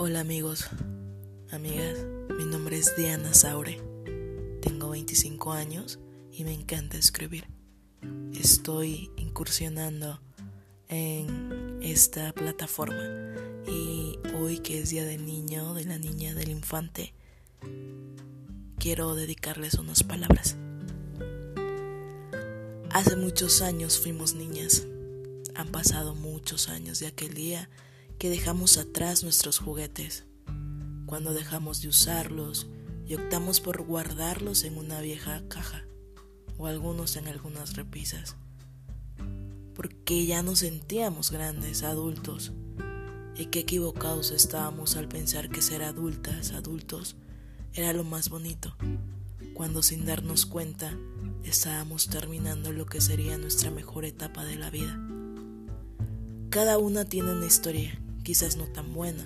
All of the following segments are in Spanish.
Hola amigos, amigas, mi nombre es Diana Saure, tengo 25 años y me encanta escribir. Estoy incursionando en esta plataforma y hoy que es Día del Niño, de la Niña, del Infante, quiero dedicarles unas palabras. Hace muchos años fuimos niñas, han pasado muchos años de aquel día que dejamos atrás nuestros juguetes, cuando dejamos de usarlos y optamos por guardarlos en una vieja caja o algunos en algunas repisas, porque ya nos sentíamos grandes, adultos, y qué equivocados estábamos al pensar que ser adultas, adultos, era lo más bonito, cuando sin darnos cuenta estábamos terminando lo que sería nuestra mejor etapa de la vida. Cada una tiene una historia quizás no tan buena,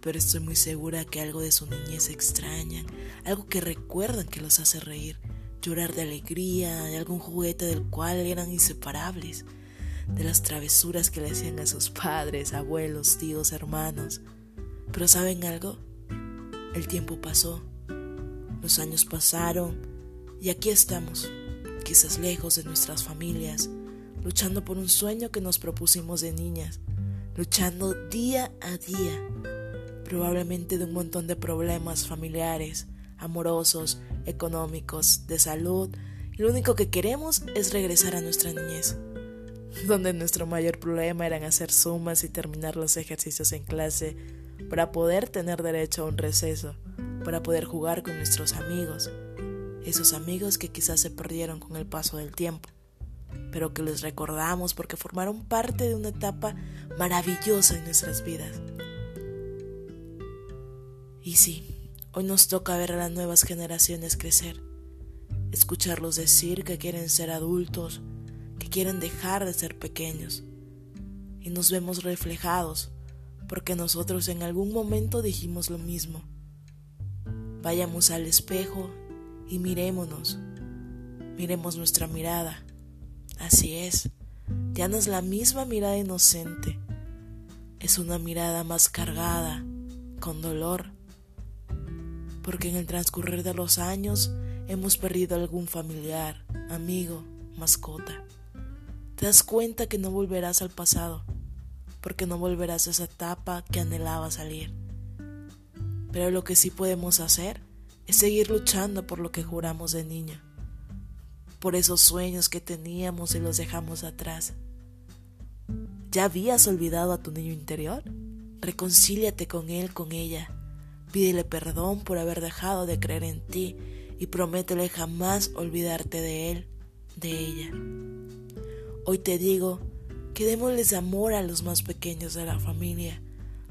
pero estoy muy segura que algo de su niñez extrañan, algo que recuerdan que los hace reír, llorar de alegría, de algún juguete del cual eran inseparables, de las travesuras que le hacían a sus padres, abuelos, tíos, hermanos. Pero ¿saben algo? El tiempo pasó, los años pasaron y aquí estamos, quizás lejos de nuestras familias, luchando por un sueño que nos propusimos de niñas luchando día a día, probablemente de un montón de problemas familiares, amorosos, económicos, de salud, y lo único que queremos es regresar a nuestra niñez, donde nuestro mayor problema era hacer sumas y terminar los ejercicios en clase para poder tener derecho a un receso, para poder jugar con nuestros amigos, esos amigos que quizás se perdieron con el paso del tiempo pero que les recordamos porque formaron parte de una etapa maravillosa en nuestras vidas. Y sí, hoy nos toca ver a las nuevas generaciones crecer, escucharlos decir que quieren ser adultos, que quieren dejar de ser pequeños. Y nos vemos reflejados porque nosotros en algún momento dijimos lo mismo. Vayamos al espejo y mirémonos, miremos nuestra mirada Así es, ya no es la misma mirada inocente, es una mirada más cargada, con dolor, porque en el transcurrir de los años hemos perdido algún familiar, amigo, mascota. Te das cuenta que no volverás al pasado, porque no volverás a esa etapa que anhelaba salir. Pero lo que sí podemos hacer es seguir luchando por lo que juramos de niño por esos sueños que teníamos y los dejamos atrás. ¿Ya habías olvidado a tu niño interior? Reconcíliate con él, con ella. Pídele perdón por haber dejado de creer en ti y prométele jamás olvidarte de él, de ella. Hoy te digo que démosles amor a los más pequeños de la familia,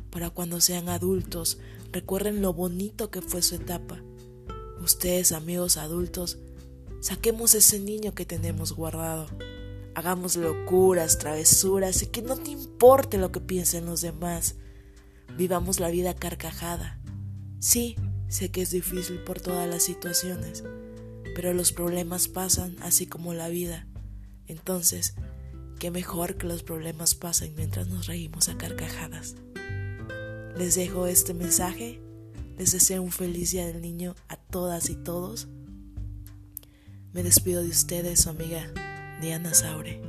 para cuando sean adultos recuerden lo bonito que fue su etapa. Ustedes, amigos adultos, Saquemos ese niño que tenemos guardado. Hagamos locuras, travesuras y que no te importe lo que piensen los demás. Vivamos la vida carcajada. Sí, sé que es difícil por todas las situaciones, pero los problemas pasan así como la vida. Entonces, qué mejor que los problemas pasen mientras nos reímos a carcajadas. Les dejo este mensaje. Les deseo un feliz día del niño a todas y todos me despido de ustedes, su amiga Diana Saure.